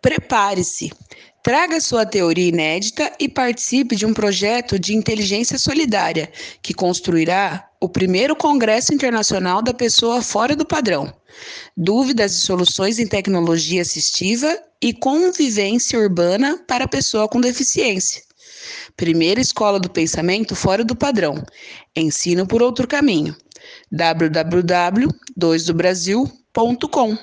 Prepare-se! Traga sua teoria inédita e participe de um projeto de inteligência solidária que construirá o primeiro Congresso Internacional da Pessoa Fora do Padrão. Dúvidas e soluções em tecnologia assistiva e convivência urbana para a pessoa com deficiência. Primeira Escola do Pensamento Fora do Padrão. Ensino por outro caminho. www.doisdobrasil.com